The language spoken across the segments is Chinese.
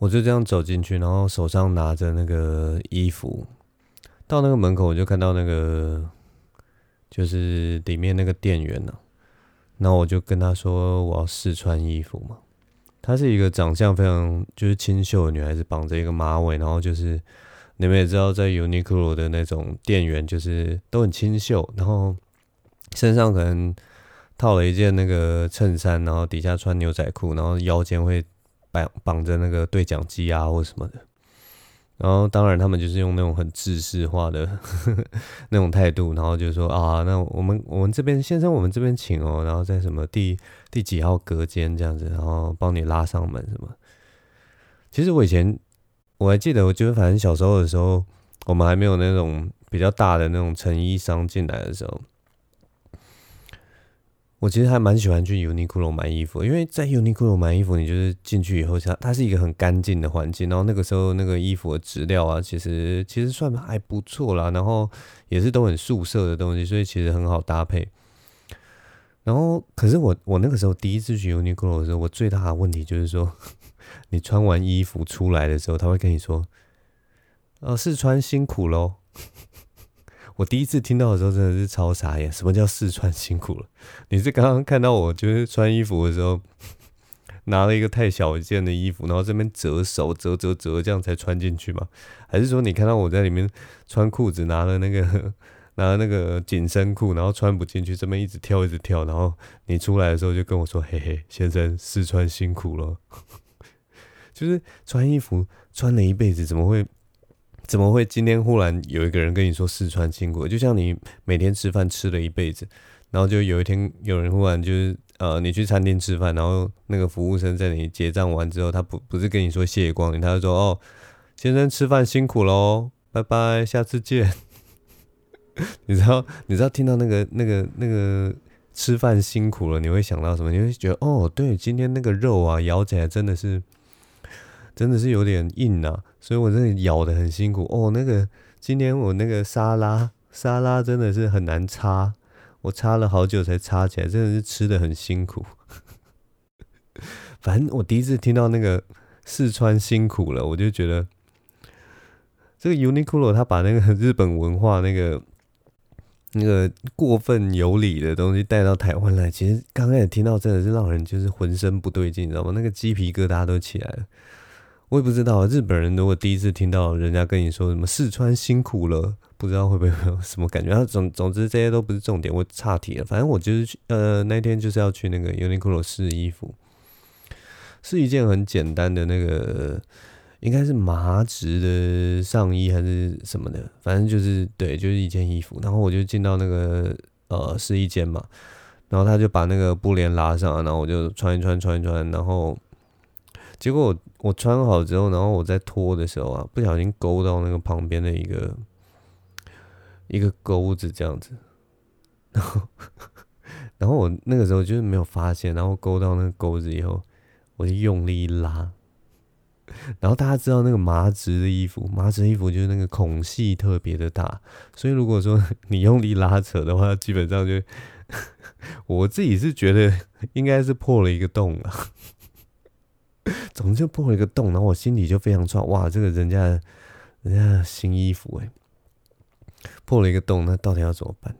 我就这样走进去，然后手上拿着那个衣服，到那个门口我就看到那个就是里面那个店员呢、然后我就跟他说我要试穿衣服嘛。她是一个长相非常就是清秀的女孩子，绑着一个马尾，然后就是你们也知道，在 Uniqlo 的那种店员就是都很清秀，然后身上可能套了一件那个衬衫，然后底下穿牛仔裤，然后腰间会。绑绑着那个对讲机啊，或什么的，然后当然他们就是用那种很制式化的呵 呵那种态度，然后就说啊，那我们我们这边先生，我们这边请哦，然后在什么第第几号隔间这样子，然后帮你拉上门什么。其实我以前我还记得，我觉得反正小时候的时候，我们还没有那种比较大的那种成衣商进来的时候。我其实还蛮喜欢去 Uniqlo 买衣服，因为在 Uniqlo 买衣服，你就是进去以后，它它是一个很干净的环境，然后那个时候那个衣服的质料啊，其实其实算还不错啦，然后也是都很素色的东西，所以其实很好搭配。然后，可是我我那个时候第一次去 Uniqlo 的时候，我最大的问题就是说，你穿完衣服出来的时候，他会跟你说：“呃，试穿辛苦喽。”我第一次听到的时候真的是超傻眼，什么叫试穿辛苦了？你是刚刚看到我就是穿衣服的时候 拿了一个太小一件的衣服，然后这边折手折折折这样才穿进去吗？还是说你看到我在里面穿裤子拿了那个 拿了那个紧身裤，然后穿不进去，这边一直跳一直跳，然后你出来的时候就跟我说：“嘿嘿，先生试穿辛苦了。”就是穿衣服穿了一辈子，怎么会？怎么会今天忽然有一个人跟你说四川辛苦？就像你每天吃饭吃了一辈子，然后就有一天有人忽然就是呃，你去餐厅吃饭，然后那个服务生在你结账完之后，他不不是跟你说谢光，他就说哦，先生吃饭辛苦喽，拜拜，下次见。你知道你知道听到那个那个那个吃饭辛苦了，你会想到什么？你会觉得哦，对，今天那个肉啊，咬起来真的是。真的是有点硬呐，所以我真的咬得很辛苦哦。那个今天我那个沙拉沙拉真的是很难擦，我擦了好久才擦起来，真的是吃得很辛苦。反正我第一次听到那个四川辛苦了，我就觉得这个 Uniqlo 他把那个日本文化那个那个过分有礼的东西带到台湾来，其实刚开始听到真的是让人就是浑身不对劲，你知道吗？那个鸡皮疙瘩都起来了。我也不知道，日本人如果第一次听到人家跟你说什么试穿辛苦了，不知道会不会有什么感觉。然后总总之这些都不是重点，我岔题了。反正我就是去呃那天就是要去那个 Uniqlo 试衣服，是一件很简单的那个应该是麻质的上衣还是什么的，反正就是对，就是一件衣服。然后我就进到那个呃试衣间嘛，然后他就把那个布帘拉上，然后我就穿一穿穿一穿，然后。结果我我穿好之后，然后我在脱的时候啊，不小心勾到那个旁边的一个一个钩子这样子，然 后然后我那个时候就是没有发现，然后勾到那个钩子以后，我就用力一拉，然后大家知道那个麻质的衣服，麻质的衣服就是那个孔隙特别的大，所以如果说你用力拉扯的话，基本上就 我自己是觉得应该是破了一个洞了。总之就破了一个洞，然后我心里就非常错，哇，这个人家人家新衣服哎，破了一个洞，那到底要怎么办？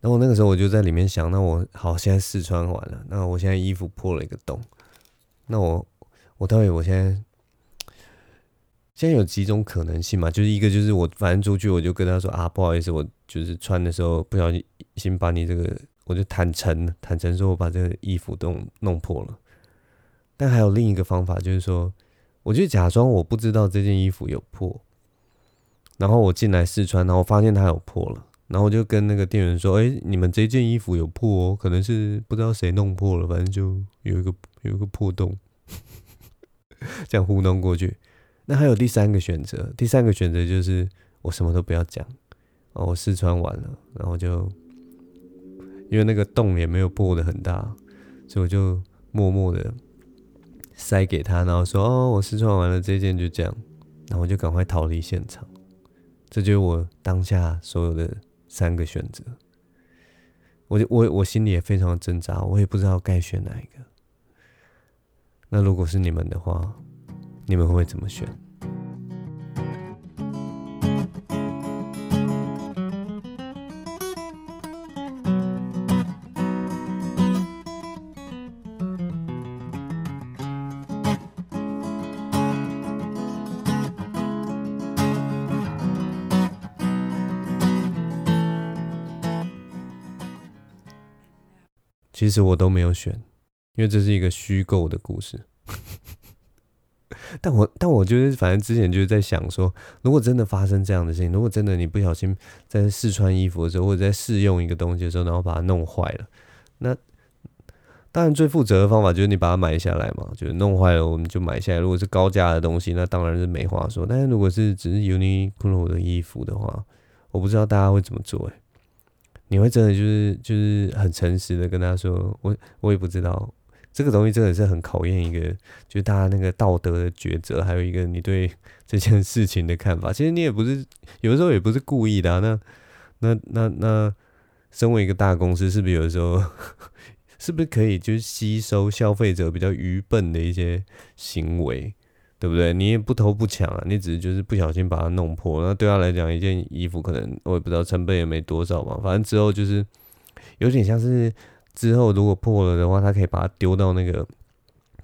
然后那个时候我就在里面想，那我好，现在试穿完了，那我现在衣服破了一个洞，那我我到底我现在现在有几种可能性嘛？就是一个就是我反正出去我就跟他说啊，不好意思，我就是穿的时候不小心先把你这个，我就坦诚坦诚说我把这个衣服都弄破了。但还有另一个方法，就是说，我就假装我不知道这件衣服有破，然后我进来试穿，然后发现它有破了，然后我就跟那个店员说：“哎，你们这件衣服有破哦，可能是不知道谁弄破了，反正就有一个 有一个破洞，这样糊弄过去。”那还有第三个选择，第三个选择就是我什么都不要讲，然后我试穿完了，然后就因为那个洞也没有破的很大，所以我就默默的。塞给他，然后说：“哦，我试穿完了这件，就这样。”然后就赶快逃离现场。这就是我当下所有的三个选择。我就我我心里也非常的挣扎，我也不知道该选哪一个。那如果是你们的话，你们会怎么选？其实我都没有选，因为这是一个虚构的故事。但我但我就是，反正之前就是在想说，如果真的发生这样的事情，如果真的你不小心在试穿衣服的时候，或者在试用一个东西的时候，然后把它弄坏了，那当然最负责的方法就是你把它买下来嘛，就是弄坏了我们就买下来。如果是高价的东西，那当然是没话说。但是如果是只是 Uniqlo 的衣服的话，我不知道大家会怎么做哎。你会真的就是就是很诚实的跟他说，我我也不知道这个东西真的是很考验一个，就大家那个道德的抉择，还有一个你对这件事情的看法。其实你也不是有的时候也不是故意的啊，那那那那，身为一个大公司，是不是有的时候 是不是可以就是吸收消费者比较愚笨的一些行为？对不对？你也不偷不抢啊，你只是就是不小心把它弄破。那对他来讲，一件衣服可能我也不知道成本也没多少嘛。反正之后就是有点像是之后如果破了的话，他可以把它丢到那个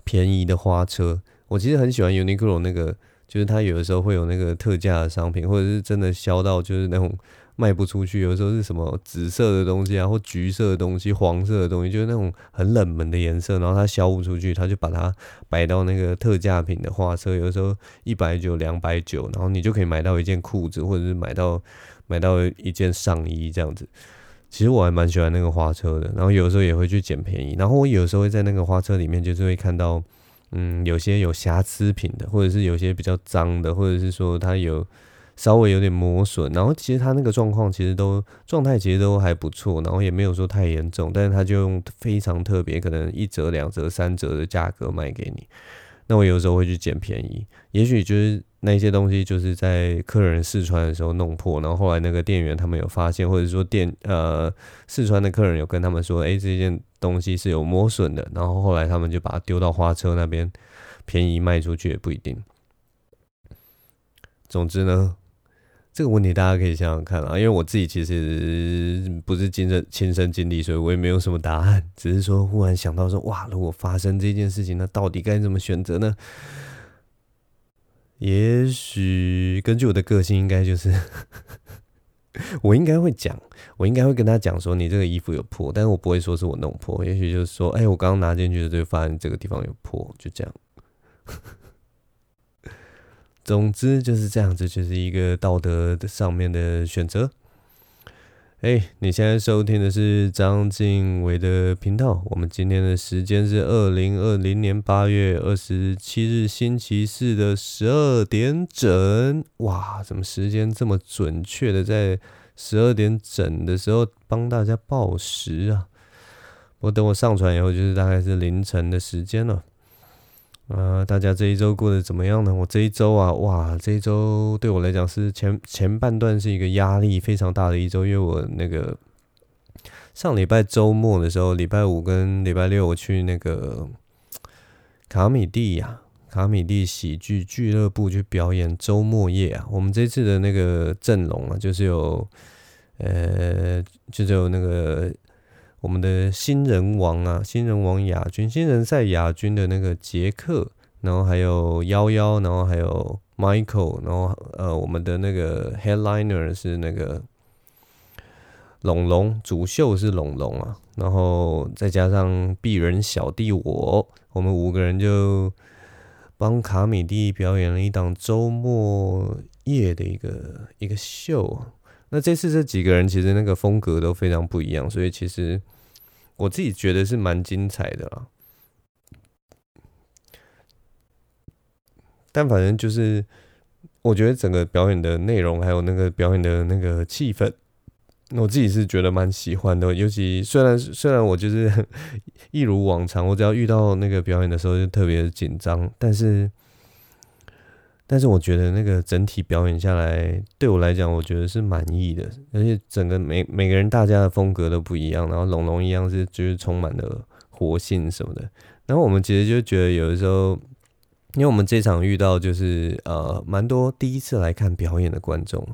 便宜的花车。我其实很喜欢 Uniqlo 那个，就是他有的时候会有那个特价的商品，或者是真的销到就是那种。卖不出去，有时候是什么紫色的东西啊，或橘色的东西、黄色的东西，就是那种很冷门的颜色，然后它销不出去，他就把它摆到那个特价品的花车，有时候一百九、两百九，然后你就可以买到一件裤子，或者是买到买到一件上衣这样子。其实我还蛮喜欢那个花车的，然后有时候也会去捡便宜，然后我有时候会在那个花车里面，就是会看到，嗯，有些有瑕疵品的，或者是有些比较脏的，或者是说它有。稍微有点磨损，然后其实他那个状况其实都状态其实都还不错，然后也没有说太严重，但是他就用非常特别，可能一折、两折、三折的价格卖给你。那我有时候会去捡便宜，也许就是那些东西就是在客人试穿的时候弄破，然后后来那个店员他们有发现，或者说店呃试穿的客人有跟他们说，哎，这件东西是有磨损的，然后后来他们就把它丢到花车那边便宜卖出去也不一定。总之呢。这个问题大家可以想想看啊，因为我自己其实不是亲身亲身经历，所以我也没有什么答案，只是说忽然想到说，哇，如果发生这件事情，那到底该怎么选择呢？也许根据我的个性，应该就是我应该会讲，我应该会跟他讲说，你这个衣服有破，但是我不会说是我弄破，也许就是说，哎，我刚刚拿进去的就发现这个地方有破，就这样。总之就是这样子，就是一个道德的上面的选择。哎，你现在收听的是张静伟的频道。我们今天的时间是二零二零年八月二十七日星期四的十二点整。哇，怎么时间这么准确的在十二点整的时候帮大家报时啊？我等我上传以后，就是大概是凌晨的时间了。呃，大家这一周过得怎么样呢？我这一周啊，哇，这一周对我来讲是前前半段是一个压力非常大的一周，因为我那个上礼拜周末的时候，礼拜五跟礼拜六我去那个卡米蒂呀，卡米蒂喜剧俱乐部去表演周末夜啊。我们这次的那个阵容啊，就是有呃，就是有那个。我们的新人王啊，新人王亚军，新人赛亚军的那个杰克，然后还有幺幺，然后还有 Michael，然后呃，我们的那个 headliner 是那个龙龙，主秀是龙龙啊，然后再加上鄙人小弟我，我们五个人就帮卡米蒂表演了一档周末夜的一个一个秀。那这次这几个人其实那个风格都非常不一样，所以其实我自己觉得是蛮精彩的啦。但反正就是，我觉得整个表演的内容还有那个表演的那个气氛，我自己是觉得蛮喜欢的。尤其虽然虽然我就是 一如往常，我只要遇到那个表演的时候就特别紧张，但是。但是我觉得那个整体表演下来，对我来讲，我觉得是满意的。而且整个每每个人大家的风格都不一样，然后龙龙一样是就是充满了活性什么的。然后我们其实就觉得有的时候，因为我们这场遇到就是呃蛮多第一次来看表演的观众。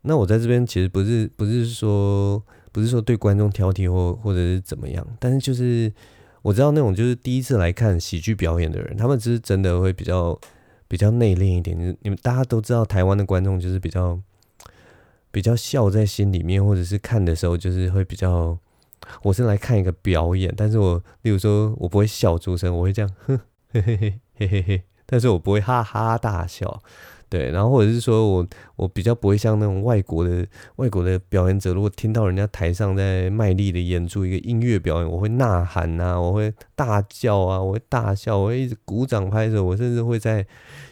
那我在这边其实不是不是说不是说对观众挑剔或或者是怎么样，但是就是我知道那种就是第一次来看喜剧表演的人，他们只是真的会比较比较内敛一点。你你们大家都知道，台湾的观众就是比较比较笑在心里面，或者是看的时候就是会比较。我是来看一个表演，但是我例如说我不会笑出声，我会这样哼 嘿嘿嘿嘿嘿嘿，但是我不会哈哈大笑。对，然后或者是说我我比较不会像那种外国的外国的表演者，如果听到人家台上在卖力的演出一个音乐表演，我会呐喊啊，我会大叫啊，我会大笑，我会一直鼓掌拍手，我甚至会在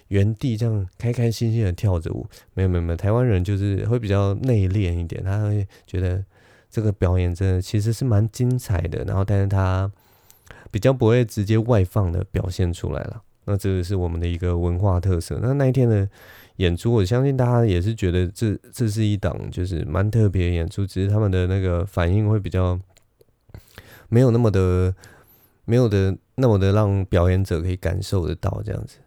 原地这样开开心心的跳着舞。没有没有没有，台湾人就是会比较内敛一点，他会觉得这个表演真的其实是蛮精彩的，然后但是他比较不会直接外放的表现出来了。那这个是我们的一个文化特色。那那一天的演出，我相信大家也是觉得这这是一档就是蛮特别的演出，只是他们的那个反应会比较没有那么的没有的那么的让表演者可以感受得到这样子。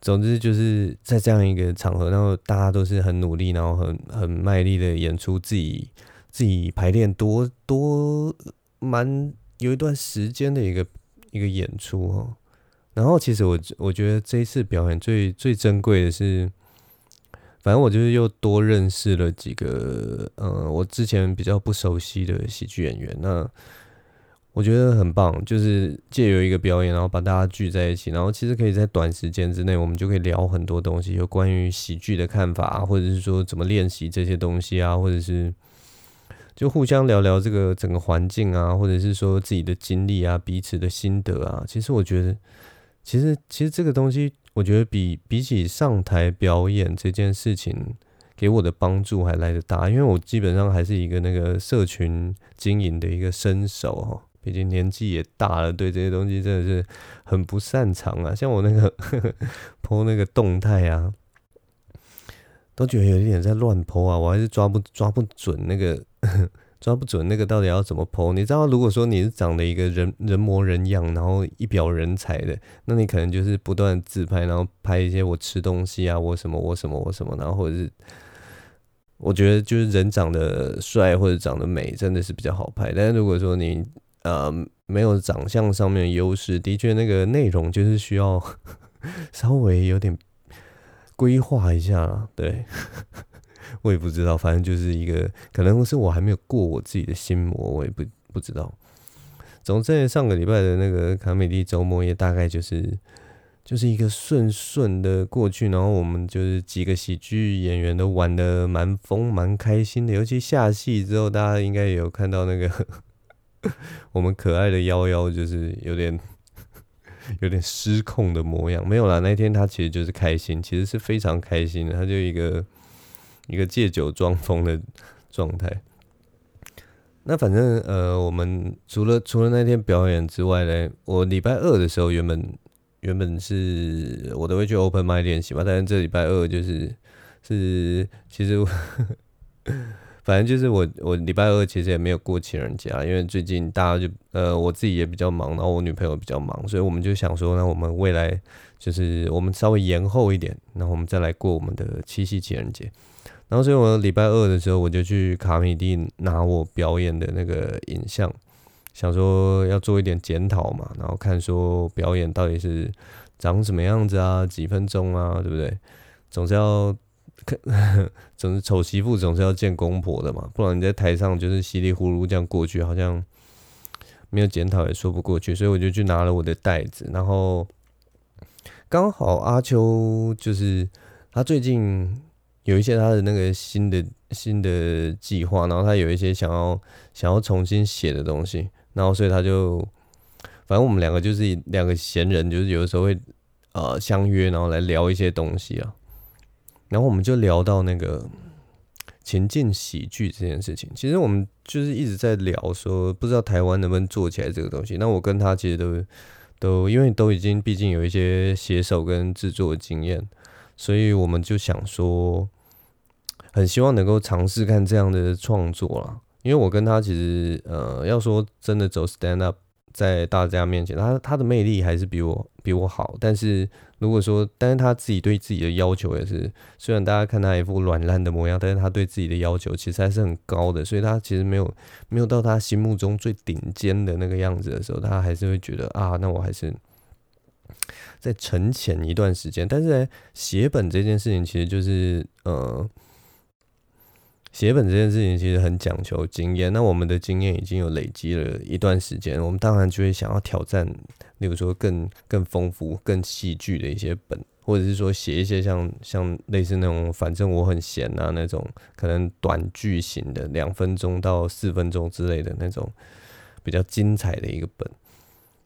总之就是在这样一个场合，然后大家都是很努力，然后很很卖力的演出自己自己排练多多蛮有一段时间的一个一个演出哦。然后其实我我觉得这一次表演最最珍贵的是，反正我就是又多认识了几个呃我之前比较不熟悉的喜剧演员，那我觉得很棒，就是借由一个表演，然后把大家聚在一起，然后其实可以在短时间之内，我们就可以聊很多东西，有关于喜剧的看法，或者是说怎么练习这些东西啊，或者是就互相聊聊这个整个环境啊，或者是说自己的经历啊，彼此的心得啊，其实我觉得。其实，其实这个东西，我觉得比比起上台表演这件事情给我的帮助还来得大，因为我基本上还是一个那个社群经营的一个新手哈，毕竟年纪也大了，对这些东西真的是很不擅长啊。像我那个 呵呵那个动态啊，都觉得有一点在乱泼啊，我还是抓不抓不准那个。抓不准那个到底要怎么 po。你知道，如果说你是长得一个人人模人样，然后一表人才的，那你可能就是不断自拍，然后拍一些我吃东西啊，我什么我什么我什么，然后或者是 我觉得就是人长得帅或者长得美，真的是比较好拍。但是如果说你呃没有长相上面的优势，的确那个内容就是需要 稍微有点规划一下，对。我也不知道，反正就是一个，可能是我还没有过我自己的心魔，我也不不知道。总之，上个礼拜的那个卡米蒂周末也大概就是就是一个顺顺的过去，然后我们就是几个喜剧演员都玩的蛮疯蛮开心的，尤其下戏之后，大家应该也有看到那个 我们可爱的夭夭，就是有点有点失控的模样。没有啦，那天他其实就是开心，其实是非常开心的，他就一个。一个借酒装疯的 状态。那反正呃，我们除了除了那天表演之外呢，我礼拜二的时候原本原本是我都会去 open mic 练习嘛，但是这礼拜二就是是其实 反正就是我我礼拜二其实也没有过情人节啊，因为最近大家就呃我自己也比较忙，然后我女朋友比较忙，所以我们就想说，那我们未来就是我们稍微延后一点，那我们再来过我们的七夕情人节。然后，所以我礼拜二的时候，我就去卡米蒂拿我表演的那个影像，想说要做一点检讨嘛，然后看说表演到底是长什么样子啊，几分钟啊，对不对？总是要看，总是丑媳妇总是要见公婆的嘛，不然你在台上就是稀里糊涂这样过去，好像没有检讨也说不过去，所以我就去拿了我的袋子，然后刚好阿秋就是他最近。有一些他的那个新的新的计划，然后他有一些想要想要重新写的东西，然后所以他就，反正我们两个就是两个闲人，就是有的时候会呃相约，然后来聊一些东西啊，然后我们就聊到那个情境喜剧这件事情。其实我们就是一直在聊说，不知道台湾能不能做起来这个东西。那我跟他其实都都因为都已经毕竟有一些写手跟制作经验，所以我们就想说。很希望能够尝试看这样的创作啦，因为我跟他其实呃，要说真的走 stand up 在大家面前，他他的魅力还是比我比我好。但是如果说，但是他自己对自己的要求也是，虽然大家看他一副软烂的模样，但是他对自己的要求其实还是很高的。所以他其实没有没有到他心目中最顶尖的那个样子的时候，他还是会觉得啊，那我还是再沉潜一段时间。但是呢，写本这件事情其实就是呃。写本这件事情其实很讲求经验，那我们的经验已经有累积了一段时间，我们当然就会想要挑战，例如说更更丰富、更戏剧的一些本，或者是说写一些像像类似那种反正我很闲啊那种可能短剧型的两分钟到四分钟之类的那种比较精彩的一个本。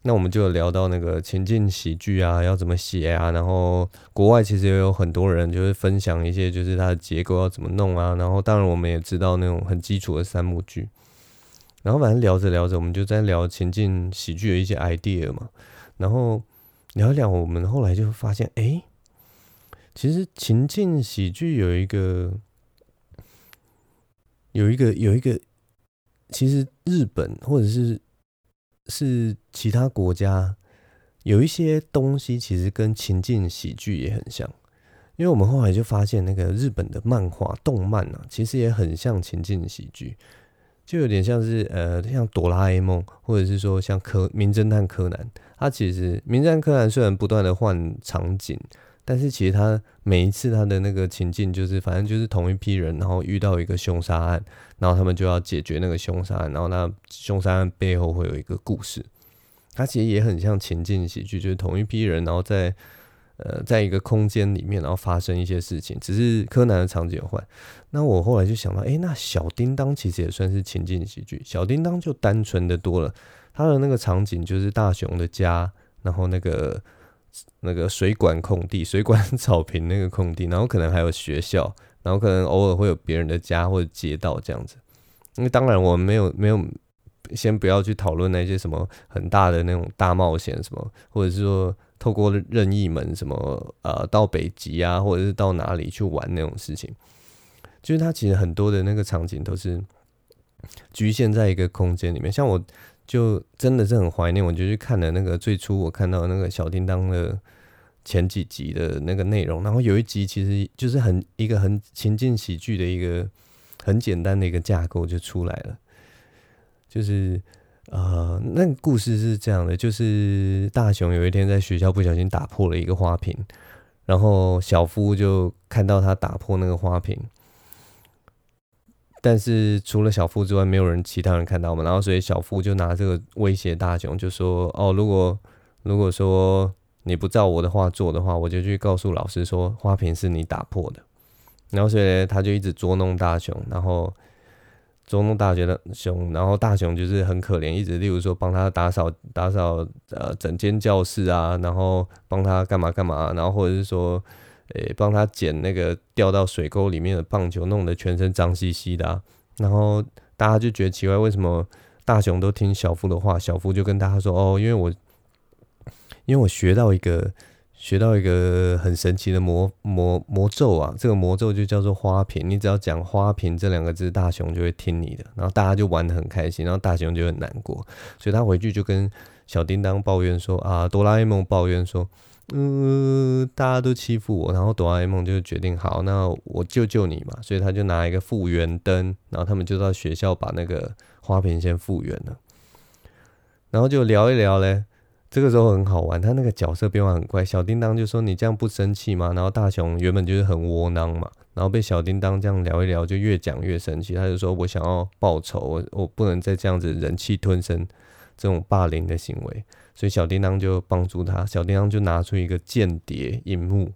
那我们就聊到那个情境喜剧啊，要怎么写啊？然后国外其实也有很多人就是分享一些，就是它的结构要怎么弄啊。然后当然我们也知道那种很基础的三幕剧。然后反正聊着聊着，我们就在聊情境喜剧的一些 idea 嘛。然后聊一聊，我们后来就发现，哎、其实情境喜剧有一个，有一个，有一个，其实日本或者是。是其他国家有一些东西，其实跟情境喜剧也很像，因为我们后来就发现，那个日本的漫画、动漫啊，其实也很像情境喜剧，就有点像是呃，像哆啦 A 梦，或者是说像柯名侦探柯南，它其实名侦探柯南虽然不断的换场景。但是其实他每一次他的那个情境就是，反正就是同一批人，然后遇到一个凶杀案，然后他们就要解决那个凶杀案，然后那凶杀案背后会有一个故事。他其实也很像情境喜剧，就是同一批人，然后在呃在一个空间里面，然后发生一些事情。只是柯南的场景换。那我后来就想到，诶，那小叮当其实也算是情境喜剧。小叮当就单纯的多了，他的那个场景就是大雄的家，然后那个。那个水管空地、水管草坪那个空地，然后可能还有学校，然后可能偶尔会有别人的家或者街道这样子。因为当然我们没有没有，先不要去讨论那些什么很大的那种大冒险什么，或者是说透过任意门什么呃到北极啊，或者是到哪里去玩那种事情。就是它其实很多的那个场景都是局限在一个空间里面，像我。就真的是很怀念，我就去看了那个最初我看到那个小叮当的前几集的那个内容，然后有一集其实就是很一个很情境喜剧的一个很简单的一个架构就出来了，就是呃那个故事是这样的，就是大雄有一天在学校不小心打破了一个花瓶，然后小夫就看到他打破那个花瓶。但是除了小夫之外，没有人其他人看到嘛。然后所以小夫就拿这个威胁大雄，就说：“哦，如果如果说你不照我的话做的话，我就去告诉老师说花瓶是你打破的。”然后所以他就一直捉弄大雄，然后捉弄大雄的熊，然后大雄就是很可怜，一直例如说帮他打扫打扫呃整间教室啊，然后帮他干嘛干嘛，然后或者是说。诶，帮他捡那个掉到水沟里面的棒球，弄得全身脏兮兮的啊。然后大家就觉得奇怪，为什么大雄都听小夫的话？小夫就跟大家说：“哦，因为我，因为我学到一个，学到一个很神奇的魔魔魔咒啊。这个魔咒就叫做花瓶，你只要讲花瓶这两个字，大雄就会听你的。然后大家就玩得很开心，然后大雄就很难过，所以他回去就跟小叮当抱怨说：啊，哆啦 A 梦抱怨说。”嗯，大家都欺负我，然后哆啦 A 梦就决定好，那我救救你嘛，所以他就拿一个复原灯，然后他们就到学校把那个花瓶先复原了，然后就聊一聊嘞。这个时候很好玩，他那个角色变化很快。小叮当就说：“你这样不生气吗？”然后大雄原本就是很窝囊嘛，然后被小叮当这样聊一聊，就越讲越生气。他就说：“我想要报仇，我我不能再这样子忍气吞声这种霸凌的行为。”所以小叮当就帮助他，小叮当就拿出一个间谍萤幕，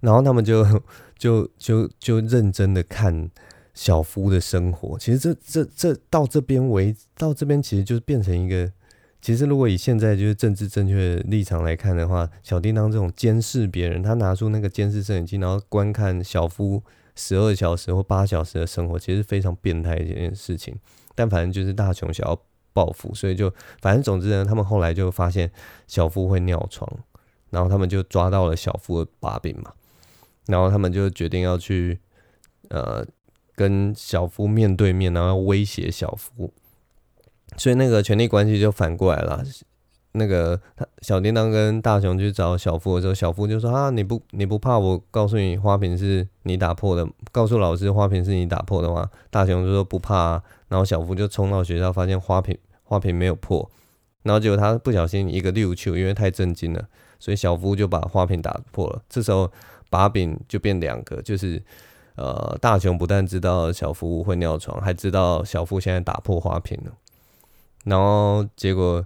然后他们就 就就就认真的看小夫的生活。其实这这这到这边为到这边，其实就是变成一个。其实如果以现在就是政治正确的立场来看的话，小叮当这种监视别人，他拿出那个监视摄影机，然后观看小夫十二小时或八小时的生活，其实非常变态的一件事情。但反正就是大雄想要。报复，所以就反正总之呢，他们后来就发现小夫会尿床，然后他们就抓到了小夫的把柄嘛，然后他们就决定要去呃跟小夫面对面，然后要威胁小夫。所以那个权力关系就反过来了。那个他小叮当跟大雄去找小夫的时候，小夫就说：“啊，你不你不怕我告诉你花瓶是你打破的，告诉老师花瓶是你打破的吗？”大雄就说：“不怕。”然后小夫就冲到学校，发现花瓶花瓶没有破，然后结果他不小心一个溜球，因为太震惊了，所以小夫就把花瓶打破了。这时候把柄就变两个，就是呃，大雄不但知道小夫会尿床，还知道小夫现在打破花瓶了，然后结果。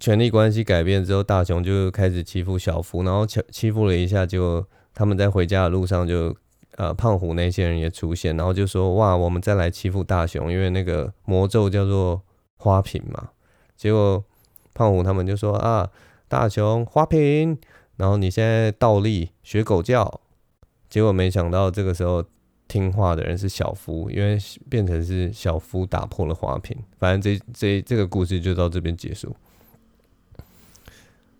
权力关系改变之后，大雄就开始欺负小夫，然后欺欺负了一下，就他们在回家的路上就，呃，胖虎那些人也出现，然后就说哇，我们再来欺负大雄，因为那个魔咒叫做花瓶嘛。结果胖虎他们就说啊，大雄花瓶，然后你现在倒立学狗叫。结果没想到这个时候听话的人是小夫，因为变成是小夫打破了花瓶。反正这这这个故事就到这边结束。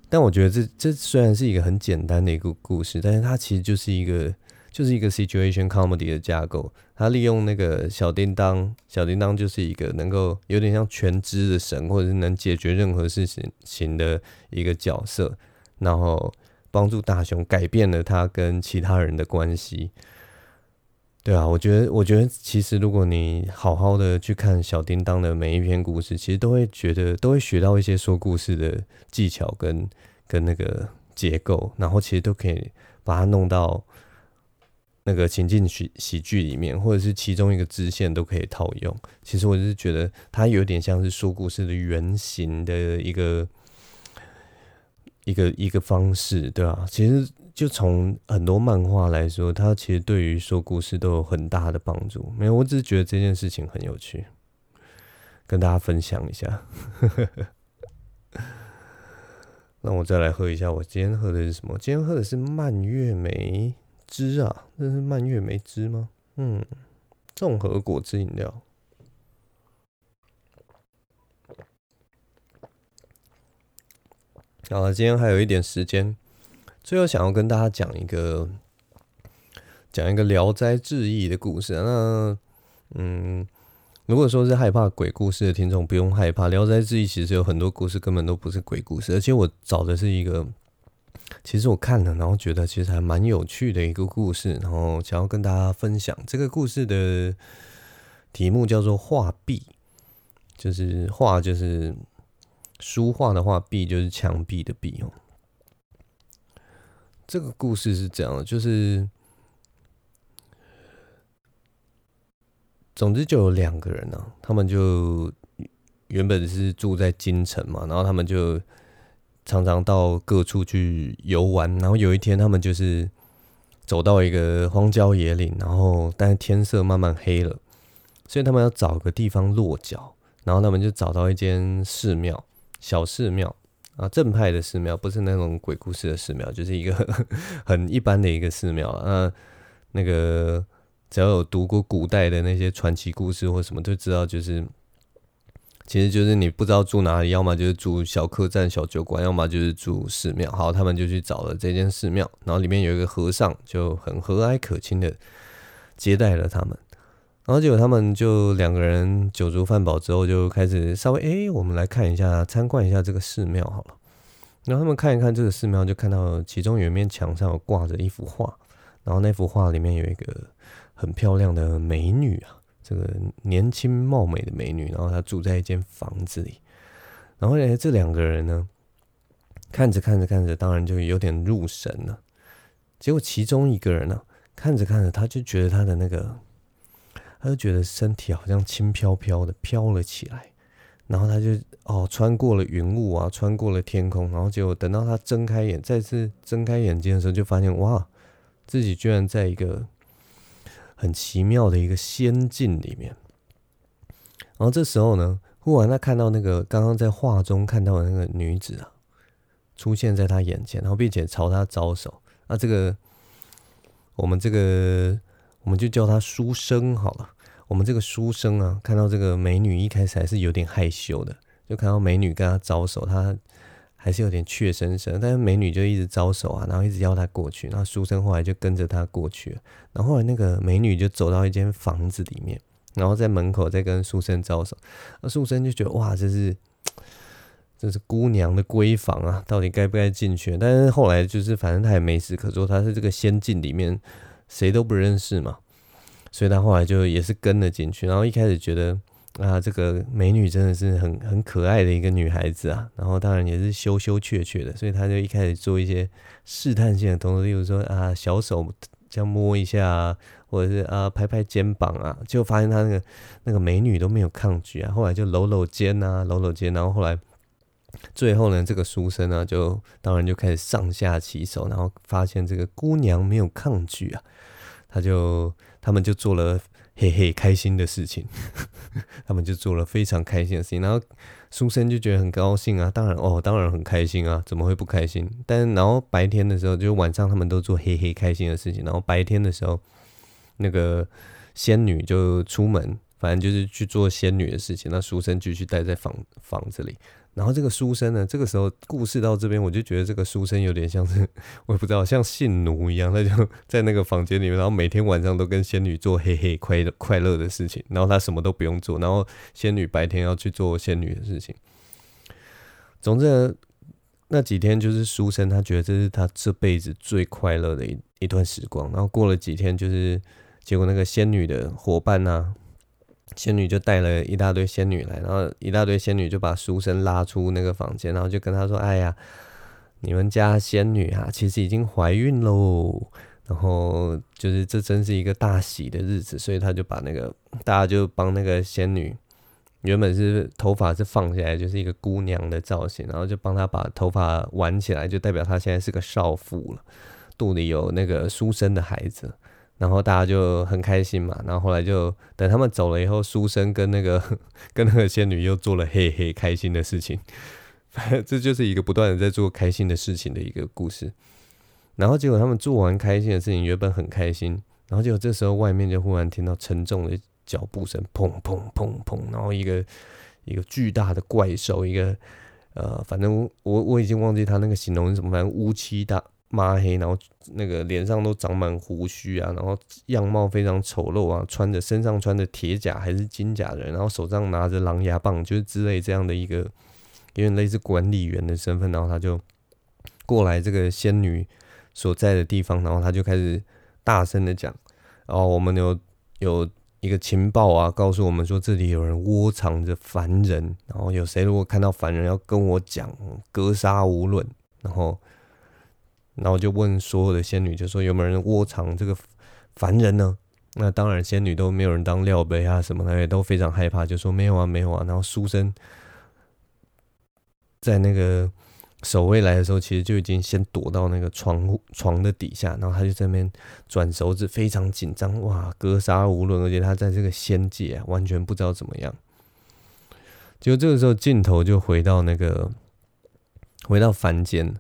但我觉得这这虽然是一个很简单的一个故事，但是它其实就是一个就是一个 situation comedy 的架构。它利用那个小叮当，小叮当就是一个能够有点像全知的神，或者是能解决任何事情型的一个角色，然后帮助大雄改变了他跟其他人的关系。对啊，我觉得，我觉得其实如果你好好的去看小叮当的每一篇故事，其实都会觉得都会学到一些说故事的技巧跟跟那个结构，然后其实都可以把它弄到那个情境喜喜剧里面，或者是其中一个支线都可以套用。其实我是觉得它有点像是说故事的原型的一个一个一个方式，对啊，其实。就从很多漫画来说，它其实对于说故事都有很大的帮助。没有，我只是觉得这件事情很有趣，跟大家分享一下。那我再来喝一下，我今天喝的是什么？今天喝的是蔓越莓汁啊，这是蔓越莓汁吗？嗯，综合果汁饮料。好了，今天还有一点时间。最后想要跟大家讲一个讲一个《聊斋志异》的故事。那嗯，如果说是害怕鬼故事的听众，不用害怕，《聊斋志异》其实有很多故事根本都不是鬼故事，而且我找的是一个，其实我看了，然后觉得其实还蛮有趣的一个故事，然后想要跟大家分享。这个故事的题目叫做“画壁”，就是画就是书画的画，壁就是墙壁的壁哦。这个故事是这样，就是，总之就有两个人呢、啊，他们就原本是住在京城嘛，然后他们就常常到各处去游玩，然后有一天他们就是走到一个荒郊野岭，然后但是天色慢慢黑了，所以他们要找个地方落脚，然后他们就找到一间寺庙，小寺庙。啊，正派的寺庙不是那种鬼故事的寺庙，就是一个 很一般的一个寺庙啊。那个只要有读过古代的那些传奇故事或什么，就知道就是，其实就是你不知道住哪里，要么就是住小客栈、小酒馆，要么就是住寺庙。好，他们就去找了这间寺庙，然后里面有一个和尚，就很和蔼可亲的接待了他们。然后结果他们就两个人酒足饭饱之后，就开始稍微哎、我们来看一下，参观一下这个寺庙好了。然后他们看一看这个寺庙，就看到其中有一面墙上挂着一幅画，然后那幅画里面有一个很漂亮的美女啊，这个年轻貌美的美女，然后她住在一间房子里。然后呢，这两个人呢，看着看着看着，当然就有点入神了。结果其中一个人呢，看着看着，他就觉得他的那个。他就觉得身体好像轻飘飘的飘了起来，然后他就哦穿过了云雾啊，穿过了天空，然后结果等到他睁开眼，再次睁开眼睛的时候，就发现哇，自己居然在一个很奇妙的一个仙境里面。然后这时候呢，忽然他看到那个刚刚在画中看到的那个女子啊，出现在他眼前，然后并且朝他招手。那，这个我们这个我们就叫他书生好了。我们这个书生啊，看到这个美女，一开始还是有点害羞的，就看到美女跟他招手，他还是有点怯生生。但是美女就一直招手啊，然后一直邀他过去，然后书生后来就跟着他过去了。然后后来那个美女就走到一间房子里面，然后在门口再跟书生招手。那书生就觉得哇，这是 这是姑娘的闺房啊，到底该不该进去？但是后来就是反正他也没事可做，他是这个仙境里面谁都不认识嘛，所以他后来就也是跟了进去。然后一开始觉得。啊，这个美女真的是很很可爱的一个女孩子啊，然后当然也是羞羞怯怯的，所以他就一开始做一些试探性的动作，例如说啊，小手这样摸一下，或者是啊拍拍肩膀啊，就发现他那个那个美女都没有抗拒啊，后来就搂搂肩啊，搂搂肩，然后后来最后呢，这个书生呢就当然就开始上下其手，然后发现这个姑娘没有抗拒啊，他就他们就做了。嘿嘿，开心的事情，他们就做了非常开心的事情，然后书生就觉得很高兴啊，当然哦，当然很开心啊，怎么会不开心？但然后白天的时候，就晚上他们都做嘿嘿开心的事情，然后白天的时候，那个仙女就出门，反正就是去做仙女的事情，那书生继续待在房房子里。然后这个书生呢，这个时候故事到这边，我就觉得这个书生有点像是，我也不知道，像性奴一样，他就 在那个房间里面，然后每天晚上都跟仙女做嘿嘿快乐快乐的事情，然后他什么都不用做，然后仙女白天要去做仙女的事情。总之那几天就是书生他觉得这是他这辈子最快乐的一一段时光，然后过了几天，就是结果那个仙女的伙伴呢、仙女就带了一大堆仙女来，然后一大堆仙女就把书生拉出那个房间，然后就跟他说：“哎呀，你们家仙女啊，其实已经怀孕喽。然后就是这真是一个大喜的日子，所以他就把那个大家就帮那个仙女，原本是头发是放下来，就是一个姑娘的造型，然后就帮她把头发挽起来，就代表她现在是个少妇了，肚里有那个书生的孩子。”然后大家就很开心嘛，然后后来就等他们走了以后，书生跟那个 跟那个仙女又做了嘿嘿开心的事情，反 正这就是一个不断的在做开心的事情的一个故事。然后结果他们做完开心的事情，原本很开心，然后结果这时候外面就忽然听到沉重的脚步声，砰砰砰砰，然后一个一个巨大的怪兽，一个呃，反正我我已经忘记他那个形容是什么，反正乌漆大。抹黑，然后那个脸上都长满胡须啊，然后样貌非常丑陋啊，穿着身上穿着铁甲还是金甲的人，然后手上拿着狼牙棒，就是之类这样的一个有点类似管理员的身份，然后他就过来这个仙女所在的地方，然后他就开始大声的讲，然后我们有有一个情报啊，告诉我们说这里有人窝藏着凡人，然后有谁如果看到凡人要跟我讲，格杀无论，然后。然后就问所有的仙女，就说有没有人窝藏这个凡人呢？那当然，仙女都没有人当料杯啊什么的，也都非常害怕，就说没有啊，没有啊。然后书生在那个守卫来的时候，其实就已经先躲到那个床床的底下，然后他就在那边转手指，非常紧张，哇，格杀无论，而且他在这个仙界啊，完全不知道怎么样。就这个时候，镜头就回到那个回到凡间。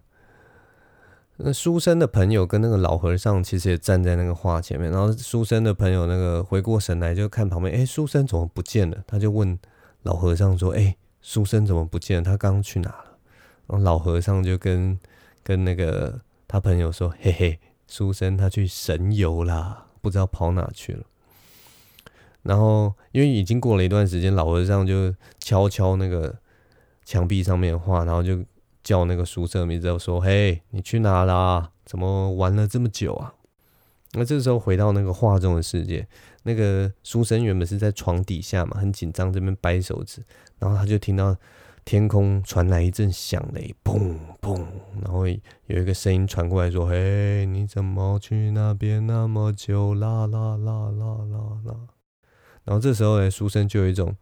那书生的朋友跟那个老和尚其实也站在那个画前面，然后书生的朋友那个回过神来就看旁边，哎，书生怎么不见了？他就问老和尚说：“哎，书生怎么不见了？他刚刚去哪了？”然后老和尚就跟跟那个他朋友说：“嘿嘿，书生他去神游啦，不知道跑哪去了。”然后因为已经过了一段时间，老和尚就敲敲那个墙壁上面的画，然后就。叫那个书生名字，就说：“嘿，你去哪啦？怎么玩了这么久啊？”那这时候回到那个画中的世界，那个书生原本是在床底下嘛，很紧张，这边掰手指，然后他就听到天空传来一阵响雷，砰砰，然后有一个声音传过来说：“嘿，你怎么去那边那么久啦啦啦啦啦啦？”然后这时候呢，书生就有一种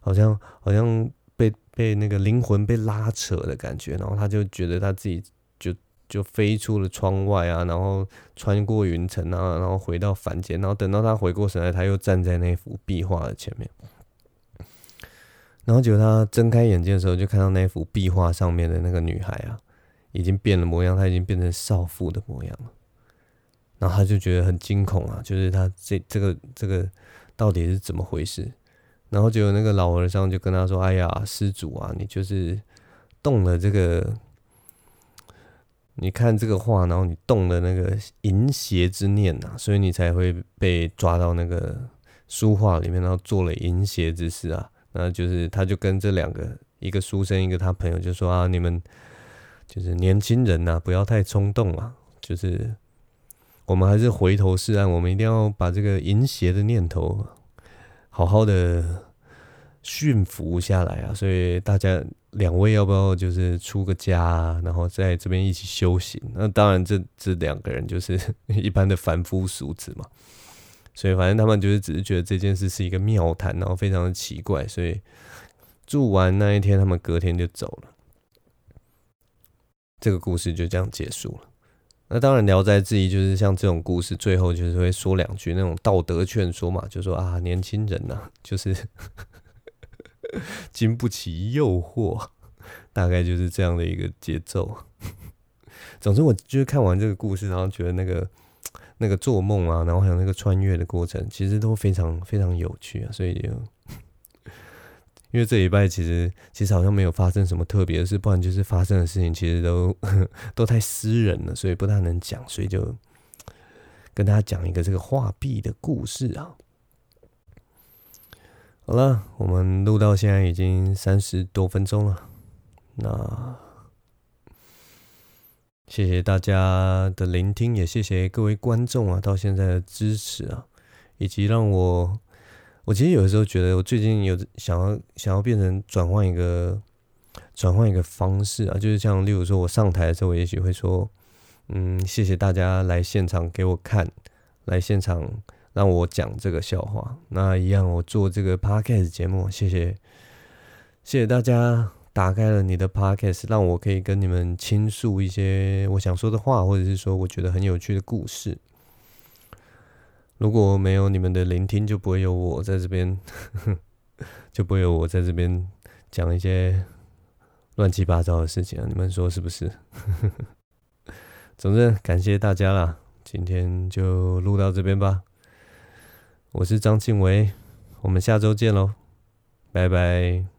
好像好像。被被那个灵魂被拉扯的感觉，然后他就觉得他自己就就飞出了窗外啊，然后穿过云层啊，然后回到凡间，然后等到他回过神来，他又站在那幅壁画的前面，然后结果他睁开眼睛的时候，就看到那幅壁画上面的那个女孩啊，已经变了模样，她已经变成少妇的模样了，然后他就觉得很惊恐啊，就是他这这个这个到底是怎么回事？然后就有那个老和尚就跟他说：“哎呀，施主啊，你就是动了这个，你看这个画，然后你动了那个淫邪之念呐、啊，所以你才会被抓到那个书画里面，然后做了淫邪之事啊。那就是他就跟这两个，一个书生，一个他朋友，就说啊，你们就是年轻人呐、不要太冲动啊，就是我们还是回头是岸，我们一定要把这个淫邪的念头好好的驯服下来啊。所以大家两位要不要就是出个家，然后在这边一起修行？那当然，这这两个人就是一般的凡夫俗子嘛。所以反正他们就是只是觉得这件事是一个妙谈，然后非常的奇怪，所以住完那一天，他们隔天就走了。这个故事就这样结束了。那当然，《聊斋志异》就是像这种故事，最后就是会说两句那种道德劝说嘛，就说啊，年轻人呐、就是 经不起诱惑，大概就是这样的一个节奏。总之，我就是看完这个故事，然后觉得那个。那个做梦啊，然后还有那个穿越的过程，其实都非常非常有趣啊。所以就，因为这礼拜其实其实好像没有发生什么特别的事，不然就是发生的事情其实都 都太私人了，所以不太能讲。所以就跟大家讲一个这个画壁的故事啊。好了，我们录到现在已经三十多分钟了，那。谢谢大家的聆听，也谢谢各位观众啊，到现在的支持啊，以及让我，我其实有的时候觉得，我最近有想要想要变成转换一个转换一个方式啊，就是像例如说，我上台的时候，我也许会说，嗯，谢谢大家来现场给我看，来现场让我讲这个笑话。那一样，我做这个 podcast 节目，谢谢，谢谢大家。打开了你的 podcast，让我可以跟你们倾诉一些我想说的话，或者是说我觉得很有趣的故事。如果没有你们的聆听，就不会有我在这边，就不会有我在这边讲一些乱七八糟的事情啊！你们说是不是？总之，感谢大家啦，今天就录到这边吧。我是张庆维，我们下周见喽，拜拜。